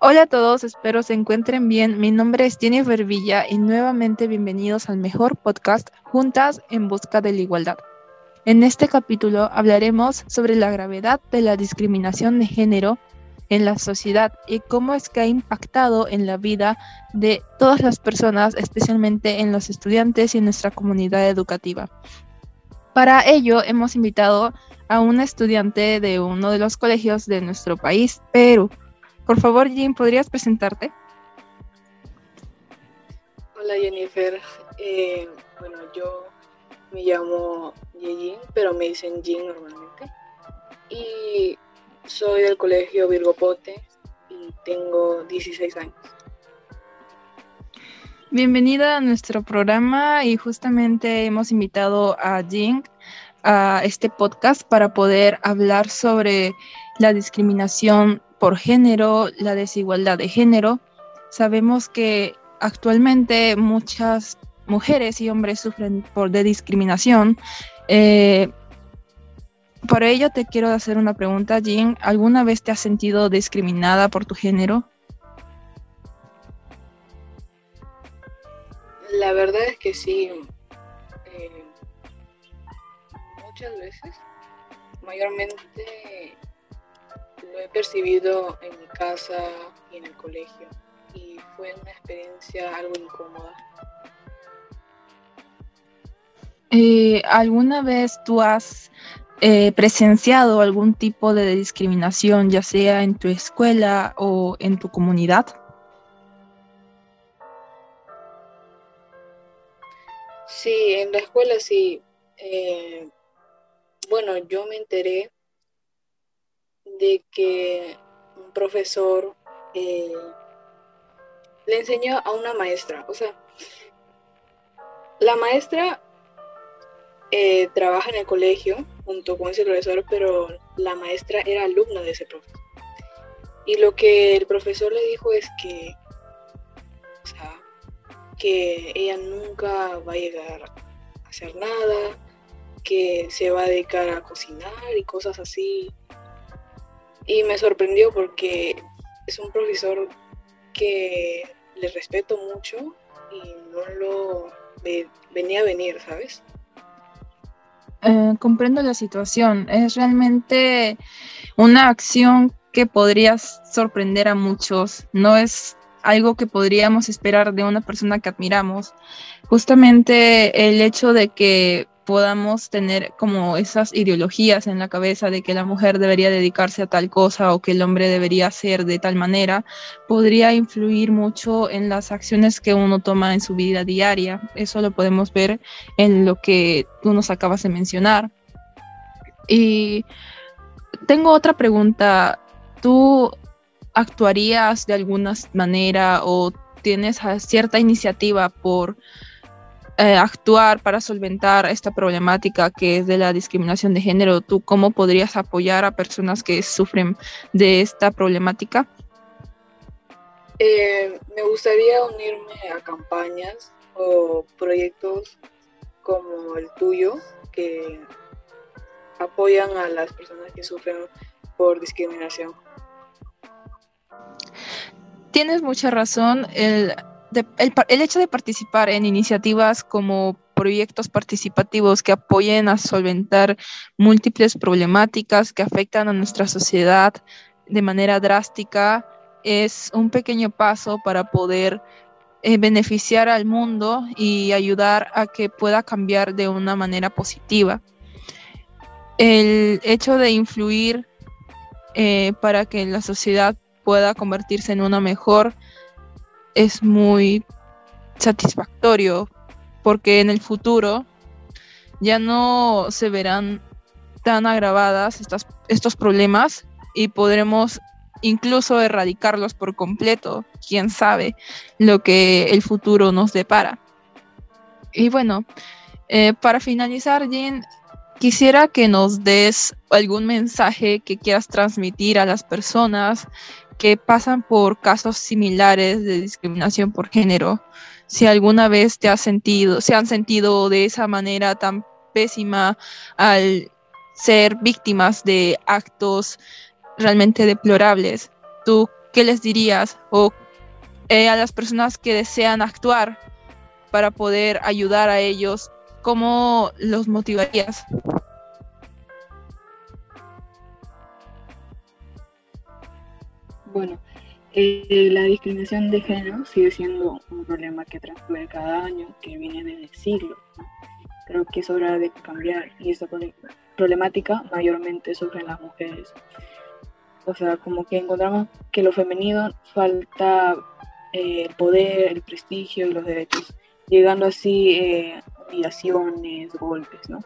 Hola a todos, espero se encuentren bien. Mi nombre es Jennifer Villa y nuevamente bienvenidos al mejor podcast Juntas en Busca de la Igualdad. En este capítulo hablaremos sobre la gravedad de la discriminación de género en la sociedad y cómo es que ha impactado en la vida de todas las personas, especialmente en los estudiantes y en nuestra comunidad educativa. Para ello hemos invitado a una estudiante de uno de los colegios de nuestro país, Perú. Por favor, Jim, ¿podrías presentarte? Hola Jennifer, eh, bueno, yo me llamo Yejin, pero me dicen Jin normalmente. Y soy del colegio Virgo Pote y tengo 16 años. Bienvenida a nuestro programa y justamente hemos invitado a Jing a este podcast para poder hablar sobre la discriminación por género, la desigualdad de género. Sabemos que actualmente muchas mujeres y hombres sufren por de discriminación. Eh, por ello te quiero hacer una pregunta, Jean. ¿Alguna vez te has sentido discriminada por tu género? La verdad es que sí. Eh, muchas veces. Mayormente lo he percibido en mi casa y en el colegio y fue una experiencia algo incómoda. Eh, ¿Alguna vez tú has eh, presenciado algún tipo de discriminación, ya sea en tu escuela o en tu comunidad? Sí, en la escuela sí. Eh, bueno, yo me enteré de que un profesor eh, le enseñó a una maestra. O sea, la maestra eh, trabaja en el colegio junto con ese profesor, pero la maestra era alumna de ese profesor. Y lo que el profesor le dijo es que, que ella nunca va a llegar a hacer nada, que se va a dedicar a cocinar y cosas así. Y me sorprendió porque es un profesor que le respeto mucho y no lo venía a venir, ¿sabes? Eh, comprendo la situación. Es realmente una acción que podría sorprender a muchos. No es algo que podríamos esperar de una persona que admiramos. Justamente el hecho de que podamos tener como esas ideologías en la cabeza de que la mujer debería dedicarse a tal cosa o que el hombre debería ser de tal manera, podría influir mucho en las acciones que uno toma en su vida diaria. Eso lo podemos ver en lo que tú nos acabas de mencionar. Y tengo otra pregunta. ¿Tú actuarías de alguna manera o tienes cierta iniciativa por eh, actuar para solventar esta problemática que es de la discriminación de género, ¿tú cómo podrías apoyar a personas que sufren de esta problemática? Eh, me gustaría unirme a campañas o proyectos como el tuyo que apoyan a las personas que sufren por discriminación. Tienes mucha razón. El, el, hecho de participar en iniciativas como proyectos participativos que apoyen a solventar múltiples problemáticas que afectan a nuestra sociedad de manera drástica es un pequeño paso para poder eh, beneficiar al mundo y ayudar a que pueda cambiar de una manera positiva. El hecho de influir eh, para que la sociedad pueda convertirse en una mejor es muy satisfactorio porque en el futuro ya no se verán tan agravadas estas, estos problemas y podremos incluso erradicarlos por completo. Quién sabe lo que el futuro nos depara. Y bueno, eh, para finalizar, Jean, quisiera que nos des algún mensaje que quieras transmitir a las personas que pasan por casos similares de discriminación por género, si alguna vez te has sentido, se han sentido de esa manera tan pésima al ser víctimas de actos realmente deplorables. ¿Tú ¿qué les dirías? O eh, a las personas que desean actuar para poder ayudar a ellos, ¿cómo los motivarías? Bueno, eh, la discriminación de género sigue siendo un problema que transcurre cada año, que viene desde siglos. Creo que es hora de cambiar y esta problemática mayormente en las mujeres. O sea, como que encontramos que lo femenino falta eh, el poder, el prestigio y los derechos, llegando así eh, humillaciones, golpes, ¿no?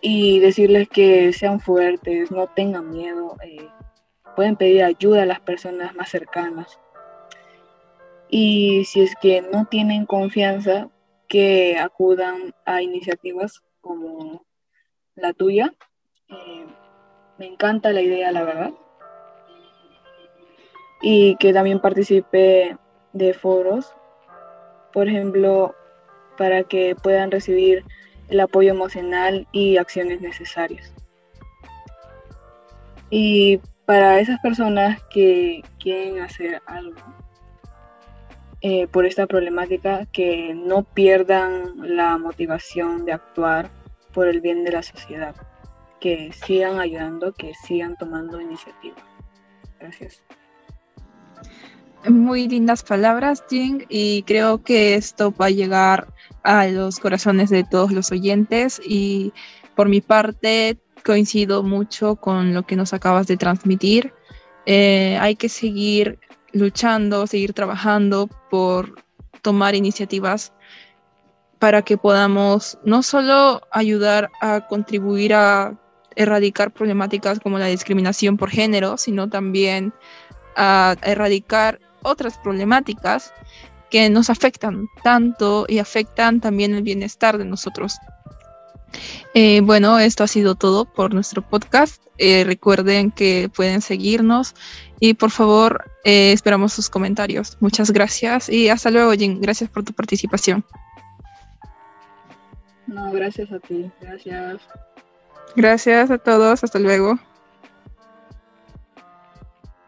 Y decirles que sean fuertes, no tengan miedo, eh, pueden pedir ayuda a las personas más cercanas. Y si es que no tienen confianza, que acudan a iniciativas como la tuya. Eh, me encanta la idea, la verdad. Y que también participe de foros, por ejemplo, para que puedan recibir el apoyo emocional y acciones necesarias. Y para esas personas que quieren hacer algo eh, por esta problemática, que no pierdan la motivación de actuar por el bien de la sociedad, que sigan ayudando, que sigan tomando iniciativa. Gracias. Muy lindas palabras, Jing, y creo que esto va a llegar a los corazones de todos los oyentes y por mi parte coincido mucho con lo que nos acabas de transmitir. Eh, hay que seguir luchando, seguir trabajando por tomar iniciativas para que podamos no solo ayudar a contribuir a erradicar problemáticas como la discriminación por género, sino también a erradicar otras problemáticas que nos afectan tanto y afectan también el bienestar de nosotros. Eh, bueno, esto ha sido todo por nuestro podcast. Eh, recuerden que pueden seguirnos y por favor eh, esperamos sus comentarios. Muchas gracias y hasta luego, Jim. Gracias por tu participación. No, gracias a ti. Gracias. Gracias a todos. Hasta luego.